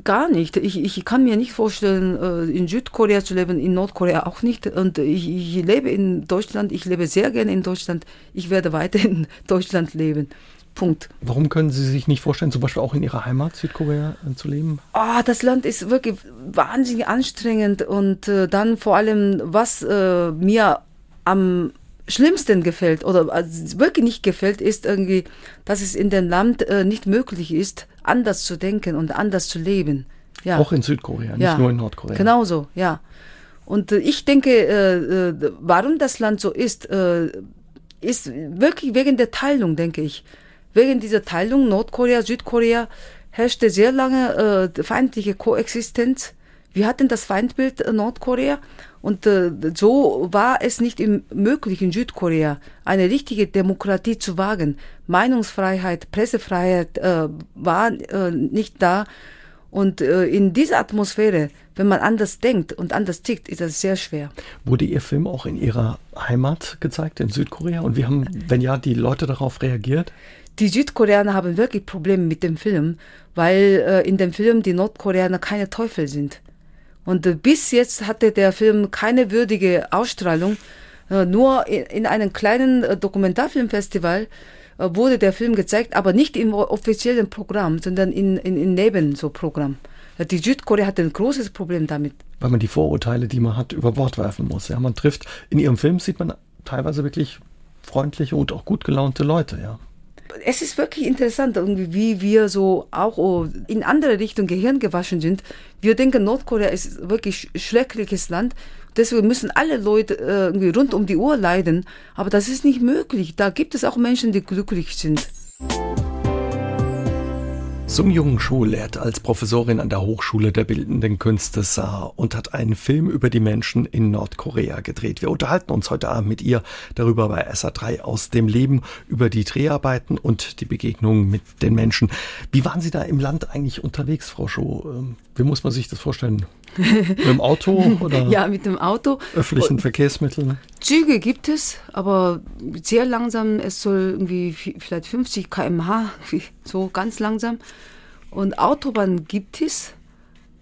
Gar nicht. Ich, ich kann mir nicht vorstellen, äh, in Südkorea zu leben, in Nordkorea auch nicht. Und ich, ich lebe in Deutschland, ich lebe sehr gerne in Deutschland. Ich werde weiter in Deutschland leben. Punkt. Warum können Sie sich nicht vorstellen, zum Beispiel auch in Ihrer Heimat Südkorea äh, zu leben? Ah, das Land ist wirklich wahnsinnig anstrengend und äh, dann vor allem, was äh, mir am schlimmsten gefällt oder also wirklich nicht gefällt, ist irgendwie, dass es in dem Land äh, nicht möglich ist, anders zu denken und anders zu leben. Ja. Auch in Südkorea, nicht ja. nur in Nordkorea. Genauso, ja. Und äh, ich denke, äh, warum das Land so ist, ist wirklich wegen der Teilung, denke ich. Wegen dieser Teilung Nordkorea, Südkorea herrschte sehr lange äh, feindliche Koexistenz. Wir hatten das Feindbild äh, Nordkorea und äh, so war es nicht im, möglich in Südkorea eine richtige Demokratie zu wagen. Meinungsfreiheit, Pressefreiheit äh, war äh, nicht da und äh, in dieser Atmosphäre, wenn man anders denkt und anders tickt, ist das sehr schwer. Wurde Ihr Film auch in Ihrer Heimat gezeigt, in Südkorea? Und wie haben, wenn ja, die Leute darauf reagiert? Die Südkoreaner haben wirklich Probleme mit dem Film, weil äh, in dem Film die Nordkoreaner keine Teufel sind. Und äh, bis jetzt hatte der Film keine würdige Ausstrahlung. Äh, nur in, in, einem kleinen äh, Dokumentarfilmfestival äh, wurde der Film gezeigt, aber nicht im offiziellen Programm, sondern in, in, in Neben so Programm. Äh, die Südkorea hat ein großes Problem damit. Weil man die Vorurteile, die man hat, über Bord werfen muss. Ja, man trifft, in ihrem Film sieht man teilweise wirklich freundliche und auch gut gelaunte Leute, ja es ist wirklich interessant, wie wir so auch oh, in andere Richtung Gehirn gewaschen sind. Wir denken, Nordkorea ist wirklich schreckliches Land. Deswegen müssen alle Leute äh, irgendwie rund um die Uhr leiden. Aber das ist nicht möglich. Da gibt es auch Menschen, die glücklich sind. Sung Jung Cho lehrt als Professorin an der Hochschule der Bildenden Künste Saar und hat einen Film über die Menschen in Nordkorea gedreht. Wir unterhalten uns heute Abend mit ihr darüber bei SA3 aus dem Leben, über die Dreharbeiten und die Begegnungen mit den Menschen. Wie waren Sie da im Land eigentlich unterwegs, Frau Cho? Ähm, wie muss man sich das vorstellen? Mit dem Auto oder? Ja, mit dem Auto. Öffentlichen Verkehrsmitteln? Züge gibt es, aber sehr langsam. Es soll irgendwie vielleicht 50 km/h, so ganz langsam. Und Autobahn gibt es,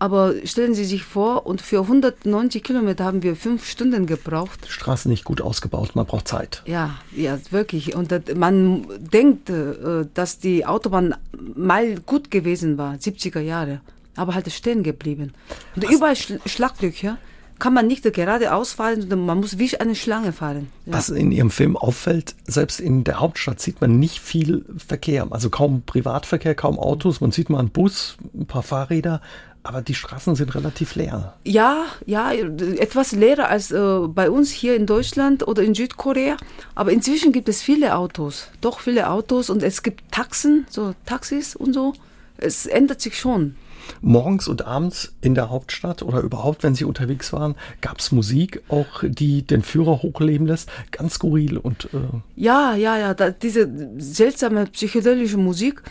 aber stellen Sie sich vor, und für 190 Kilometer haben wir fünf Stunden gebraucht. Straßen nicht gut ausgebaut, man braucht Zeit. Ja, ja, wirklich. Und das, man denkt, äh, dass die Autobahn mal gut gewesen war, 70er Jahre, aber halt stehen geblieben. Und Was? überall Schlaglöcher kann man nicht geradeaus fahren, sondern man muss wie eine Schlange fahren. Ja. Was in Ihrem Film auffällt, selbst in der Hauptstadt sieht man nicht viel Verkehr, also kaum Privatverkehr, kaum Autos. Man sieht mal einen Bus, ein paar Fahrräder, aber die Straßen sind relativ leer. Ja, ja, etwas leerer als äh, bei uns hier in Deutschland oder in Südkorea. Aber inzwischen gibt es viele Autos, doch viele Autos und es gibt Taxen, so Taxis und so. Es ändert sich schon morgens und abends in der Hauptstadt oder überhaupt, wenn Sie unterwegs waren, gab es Musik, auch die den Führer hochleben lässt, ganz skurril und äh ja, ja, ja, da, diese seltsame psychedelische Musik.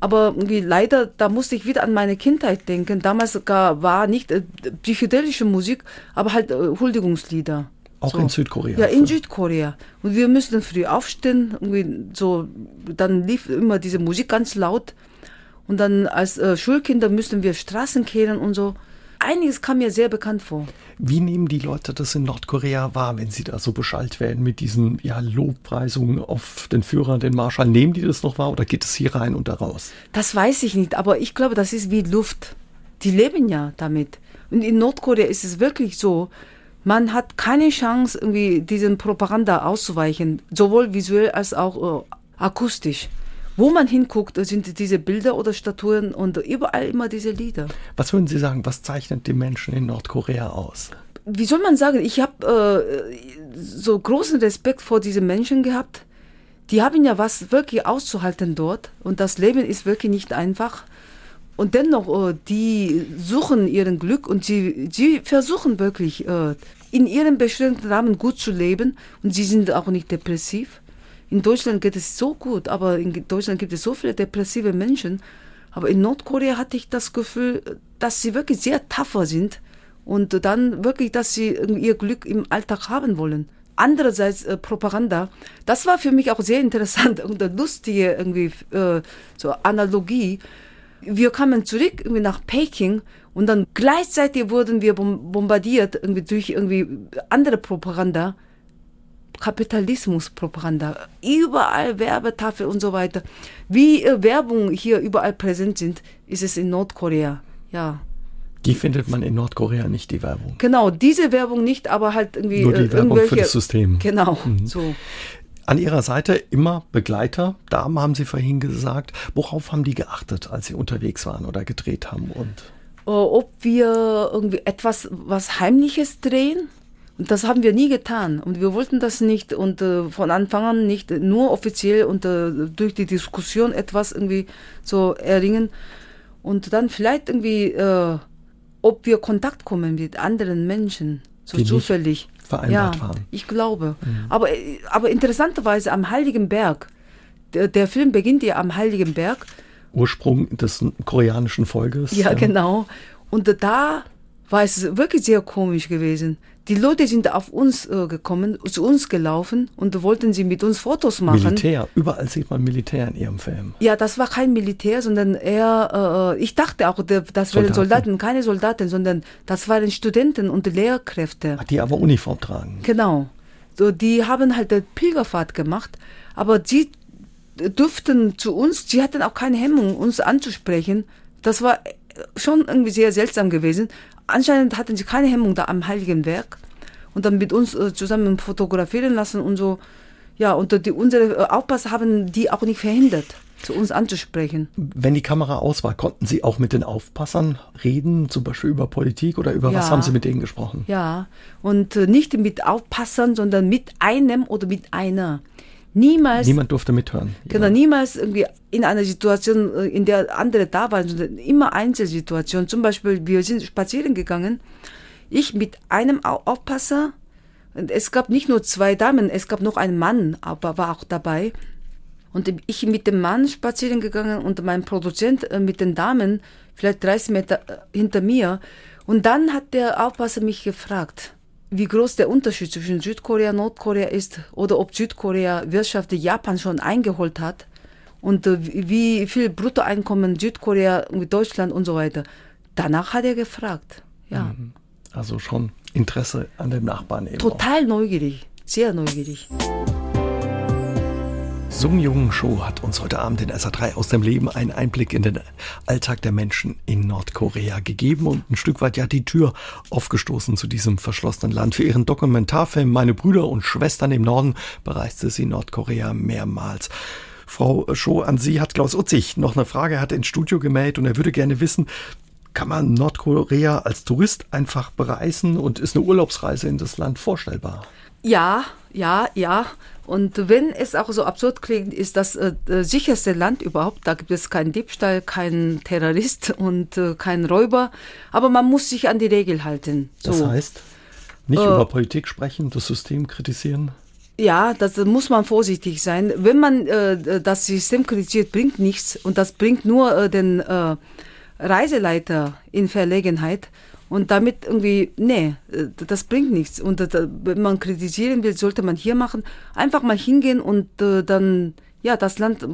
Aber leider, da musste ich wieder an meine Kindheit denken. Damals gar war nicht äh, psychedelische Musik, aber halt äh, Huldigungslieder. Auch so. in Südkorea? Ja, in Südkorea. Und wir müssten früh aufstehen. Irgendwie so, dann lief immer diese Musik ganz laut. Und dann als äh, Schulkinder müssten wir Straßen kehren und so. Einiges kam mir sehr bekannt vor. Wie nehmen die Leute das in Nordkorea wahr, wenn sie da so beschallt werden mit diesen ja, Lobpreisungen auf den Führer, den Marschall? Nehmen die das noch wahr oder geht es hier rein und da raus? Das weiß ich nicht, aber ich glaube, das ist wie Luft. Die leben ja damit. Und in Nordkorea ist es wirklich so, man hat keine Chance, irgendwie diesen Propaganda auszuweichen, sowohl visuell als auch äh, akustisch. Wo man hinguckt, sind diese Bilder oder Statuen und überall immer diese Lieder. Was würden Sie sagen, was zeichnet die Menschen in Nordkorea aus? Wie soll man sagen, ich habe äh, so großen Respekt vor diesen Menschen gehabt. Die haben ja was wirklich auszuhalten dort und das Leben ist wirklich nicht einfach. Und dennoch, äh, die suchen ihren Glück und sie, sie versuchen wirklich äh, in ihrem bestimmten Rahmen gut zu leben und sie sind auch nicht depressiv. In Deutschland geht es so gut, aber in Deutschland gibt es so viele depressive Menschen. Aber in Nordkorea hatte ich das Gefühl, dass sie wirklich sehr tougher sind und dann wirklich, dass sie ihr Glück im Alltag haben wollen. Andererseits äh, Propaganda, das war für mich auch sehr interessant und eine lustige irgendwie äh, so Analogie. Wir kamen zurück irgendwie nach Peking und dann gleichzeitig wurden wir bombardiert irgendwie durch irgendwie andere Propaganda Kapitalismuspropaganda, überall Werbetafel und so weiter. Wie äh, Werbung hier überall präsent sind, ist es in Nordkorea. Ja. Die findet man in Nordkorea nicht, die Werbung. Genau, diese Werbung nicht, aber halt irgendwie. Nur die äh, Werbung für das System. Genau, mhm. so. An Ihrer Seite immer Begleiter, Damen haben Sie vorhin gesagt. Worauf haben die geachtet, als Sie unterwegs waren oder gedreht haben? Und äh, ob wir irgendwie etwas was Heimliches drehen, das haben wir nie getan. Und wir wollten das nicht und äh, von Anfang an nicht nur offiziell und äh, durch die Diskussion etwas irgendwie so erringen. Und dann vielleicht irgendwie, äh, ob wir Kontakt kommen mit anderen Menschen, so die zufällig. vereinbart ja, waren. Ich glaube. Mhm. Aber, aber interessanterweise am Heiligen Berg, der, der Film beginnt ja am Heiligen Berg. Ursprung des koreanischen Volkes. Ja, ja. genau. Und da war es wirklich sehr komisch gewesen. Die Leute sind auf uns äh, gekommen, zu uns gelaufen und wollten sie mit uns Fotos machen. Militär, überall sieht man Militär in ihrem Film. Ja, das war kein Militär, sondern eher, äh, ich dachte auch, das wären Soldaten. Soldaten, keine Soldaten, sondern das waren Studenten und Lehrkräfte. Die aber Uniform tragen. Genau. So, die haben halt eine Pilgerfahrt gemacht, aber sie durften zu uns, sie hatten auch keine Hemmung, uns anzusprechen. Das war schon irgendwie sehr seltsam gewesen anscheinend hatten sie keine Hemmung da am Heiligen Werk und dann mit uns äh, zusammen fotografieren lassen und so. Ja, und die, unsere äh, Aufpasser haben die auch nicht verhindert, zu uns anzusprechen. Wenn die Kamera aus war, konnten Sie auch mit den Aufpassern reden, zum Beispiel über Politik oder über ja, was haben Sie mit denen gesprochen? Ja, und äh, nicht mit Aufpassern, sondern mit einem oder mit einer. niemals. Niemand durfte mithören. Genau, ja. niemals irgendwie in einer Situation, in der andere da waren, sondern immer Einzelsituationen. Zum Beispiel, wir sind spazieren gegangen. Ich mit einem Aufpasser. Und es gab nicht nur zwei Damen, es gab noch einen Mann, aber war auch dabei. Und ich mit dem Mann spazieren gegangen und mein Produzent äh, mit den Damen, vielleicht 30 Meter äh, hinter mir. Und dann hat der Aufpasser mich gefragt, wie groß der Unterschied zwischen Südkorea und Nordkorea ist oder ob Südkorea Wirtschaft Japan schon eingeholt hat und äh, wie viel Bruttoeinkommen Südkorea Deutschland und so weiter. Danach hat er gefragt. Ja. Mhm. Also schon Interesse an dem Nachbarn eben. Total auch. neugierig, sehr neugierig. Sung Jung Cho hat uns heute Abend in SA3 aus dem Leben einen Einblick in den Alltag der Menschen in Nordkorea gegeben und ein Stück weit ja die Tür aufgestoßen zu diesem verschlossenen Land. Für ihren Dokumentarfilm Meine Brüder und Schwestern im Norden bereiste sie Nordkorea mehrmals. Frau Cho, an Sie hat Klaus Utzig noch eine Frage, er hat ins Studio gemeldet und er würde gerne wissen, kann man Nordkorea als Tourist einfach bereisen und ist eine Urlaubsreise in das Land vorstellbar? Ja, ja, ja. Und wenn es auch so absurd klingt, ist das äh, sicherste Land überhaupt. Da gibt es keinen Diebstahl, keinen Terrorist und äh, keinen Räuber. Aber man muss sich an die Regel halten. So. Das heißt, nicht äh, über Politik sprechen, das System kritisieren? Ja, das muss man vorsichtig sein. Wenn man äh, das System kritisiert, bringt nichts. Und das bringt nur äh, den äh, Reiseleiter in Verlegenheit. Und damit irgendwie, nee, das bringt nichts. Und wenn man kritisieren will, sollte man hier machen. Einfach mal hingehen und äh, dann, ja, das Land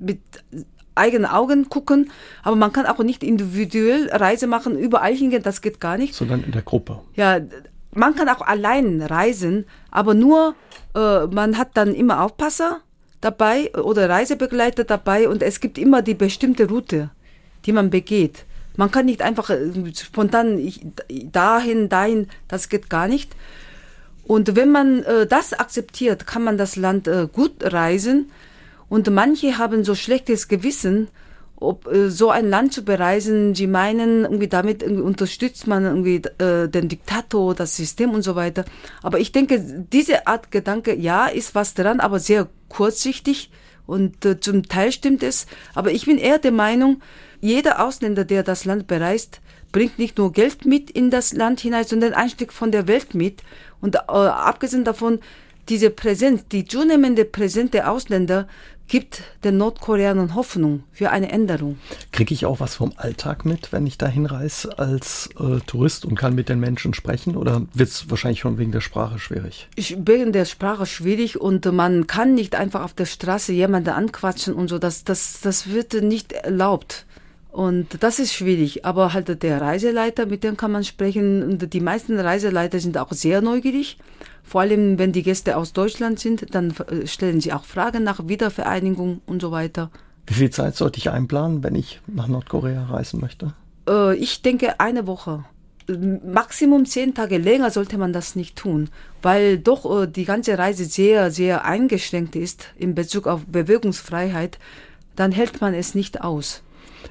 mit eigenen Augen gucken. Aber man kann auch nicht individuell Reise machen, überall hingehen, das geht gar nicht. Sondern in der Gruppe. Ja, man kann auch allein reisen, aber nur, äh, man hat dann immer Aufpasser dabei oder Reisebegleiter dabei und es gibt immer die bestimmte Route, die man begeht. Man kann nicht einfach äh, spontan dahin, dahin, das geht gar nicht. Und wenn man äh, das akzeptiert, kann man das Land äh, gut reisen. Und manche haben so schlechtes Gewissen, ob äh, so ein Land zu bereisen. Sie meinen, irgendwie damit irgendwie unterstützt man irgendwie äh, den Diktator, das System und so weiter. Aber ich denke, diese Art Gedanke, ja, ist was dran, aber sehr kurzsichtig. Und äh, zum Teil stimmt es. Aber ich bin eher der Meinung, jeder Ausländer, der das Land bereist, bringt nicht nur Geld mit in das Land hinein, sondern ein Stück von der Welt mit. Und äh, abgesehen davon, diese Präsenz, die zunehmende Präsenz der Ausländer gibt den Nordkoreanern Hoffnung für eine Änderung. Kriege ich auch was vom Alltag mit, wenn ich da hinreise als äh, Tourist und kann mit den Menschen sprechen? Oder wird es wahrscheinlich schon wegen der Sprache schwierig? Ich, wegen der Sprache schwierig und man kann nicht einfach auf der Straße jemanden anquatschen und so. Das, das, das wird nicht erlaubt. Und das ist schwierig, aber halt der Reiseleiter, mit dem kann man sprechen. Und die meisten Reiseleiter sind auch sehr neugierig. Vor allem, wenn die Gäste aus Deutschland sind, dann äh, stellen sie auch Fragen nach Wiedervereinigung und so weiter. Wie viel Zeit sollte ich einplanen, wenn ich nach Nordkorea reisen möchte? Äh, ich denke eine Woche. Maximum zehn Tage länger sollte man das nicht tun, weil doch äh, die ganze Reise sehr, sehr eingeschränkt ist in Bezug auf Bewegungsfreiheit. Dann hält man es nicht aus.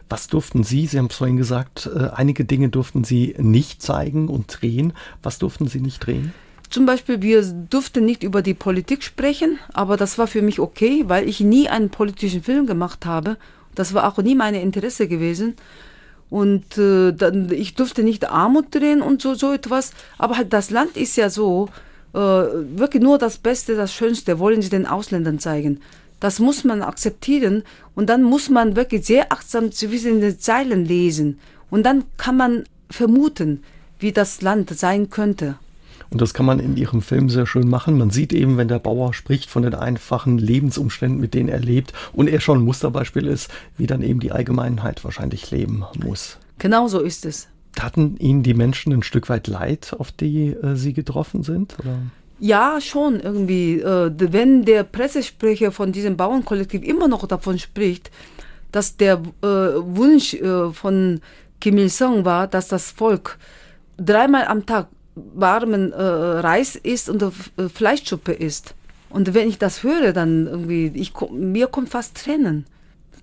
Was durften Sie? Sie haben es vorhin gesagt, äh, einige Dinge durften Sie nicht zeigen und drehen. Was durften Sie nicht drehen? Zum Beispiel, wir durften nicht über die Politik sprechen, aber das war für mich okay, weil ich nie einen politischen Film gemacht habe. Das war auch nie mein Interesse gewesen. Und äh, dann, ich durfte nicht Armut drehen und so, so etwas. Aber halt das Land ist ja so, äh, wirklich nur das Beste, das Schönste wollen sie den Ausländern zeigen. Das muss man akzeptieren und dann muss man wirklich sehr achtsam zwischen den Zeilen lesen. Und dann kann man vermuten, wie das Land sein könnte. Und das kann man in Ihrem Film sehr schön machen. Man sieht eben, wenn der Bauer spricht von den einfachen Lebensumständen, mit denen er lebt und er schon ein Musterbeispiel ist, wie dann eben die Allgemeinheit wahrscheinlich leben muss. Genau so ist es. Hatten Ihnen die Menschen ein Stück weit leid, auf die äh, Sie getroffen sind? Oder? Ja, schon irgendwie. Äh, wenn der Pressesprecher von diesem Bauernkollektiv immer noch davon spricht, dass der äh, Wunsch äh, von Kim Il-sung war, dass das Volk dreimal am Tag warmen Reis isst und Fleischsuppe isst. Und wenn ich das höre, dann irgendwie, ich, mir kommt fast Tränen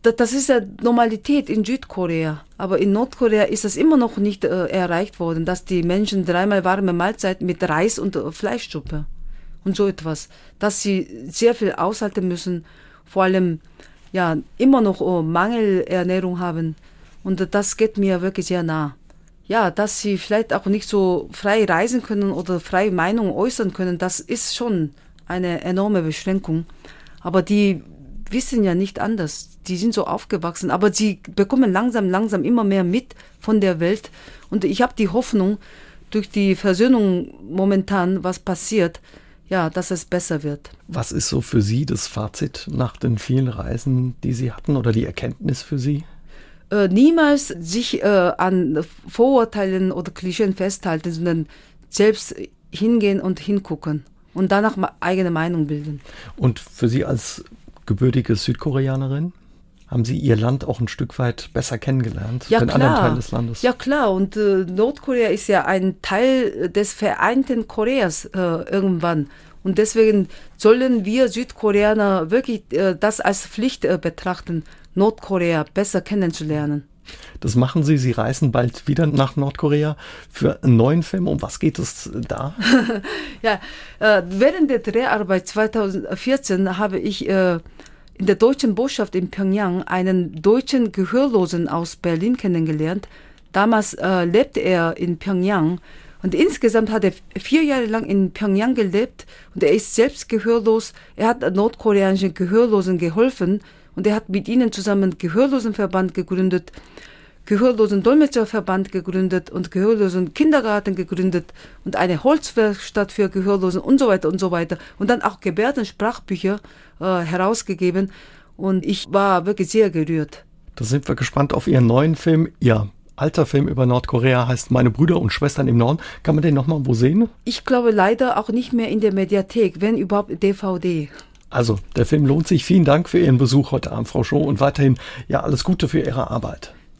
das ist ja Normalität in Südkorea. Aber in Nordkorea ist das immer noch nicht äh, erreicht worden, dass die Menschen dreimal warme Mahlzeiten mit Reis und äh, Fleischsuppe. und so etwas, dass sie sehr viel aushalten müssen, vor allem ja immer noch oh, Mangelernährung haben und das geht mir wirklich sehr nah. Ja, dass sie vielleicht auch nicht so frei reisen können oder freie Meinung äußern können, das ist schon eine enorme Beschränkung. Aber die wissen ja nicht anders. Die sind so aufgewachsen, aber sie bekommen langsam, langsam immer mehr mit von der Welt. Und ich habe die Hoffnung, durch die Versöhnung momentan, was passiert, ja, dass es besser wird. Was ist so für Sie das Fazit nach den vielen Reisen, die Sie hatten oder die Erkenntnis für Sie? Äh, niemals sich äh, an Vorurteilen oder Klischeen festhalten, sondern selbst hingehen und hingucken und danach eigene Meinung bilden. Und für Sie als gebürtige Südkoreanerin? Haben Sie Ihr Land auch ein Stück weit besser kennengelernt, ja, den klar. anderen Teil des Landes? Ja klar, und äh, Nordkorea ist ja ein Teil des vereinten Koreas äh, irgendwann. Und deswegen sollen wir Südkoreaner wirklich äh, das als Pflicht äh, betrachten, Nordkorea besser kennenzulernen. Das machen Sie. Sie reisen bald wieder nach Nordkorea für einen neuen Film. Um was geht es da? ja, äh, während der Dreharbeit 2014 habe ich äh, in der deutschen Botschaft in Pyongyang einen deutschen Gehörlosen aus Berlin kennengelernt. Damals äh, lebte er in Pyongyang und insgesamt hat er vier Jahre lang in Pyongyang gelebt und er ist selbst gehörlos. Er hat nordkoreanischen Gehörlosen geholfen und er hat mit ihnen zusammen Gehörlosenverband gegründet, Gehörlosen Dolmetscherverband gegründet und Gehörlosen Kindergarten gegründet und eine Holzwerkstatt für Gehörlosen und so weiter und so weiter und dann auch Gebärdensprachbücher äh, herausgegeben und ich war wirklich sehr gerührt. Da sind wir gespannt auf Ihren neuen Film. Ja, alter Film über Nordkorea heißt Meine Brüder und Schwestern im Norden. Kann man den nochmal wo sehen? Ich glaube leider auch nicht mehr in der Mediathek, wenn überhaupt DVD. Also, der Film lohnt sich. Vielen Dank für Ihren Besuch heute Abend, Frau Schoh, und weiterhin ja alles Gute für Ihre Arbeit.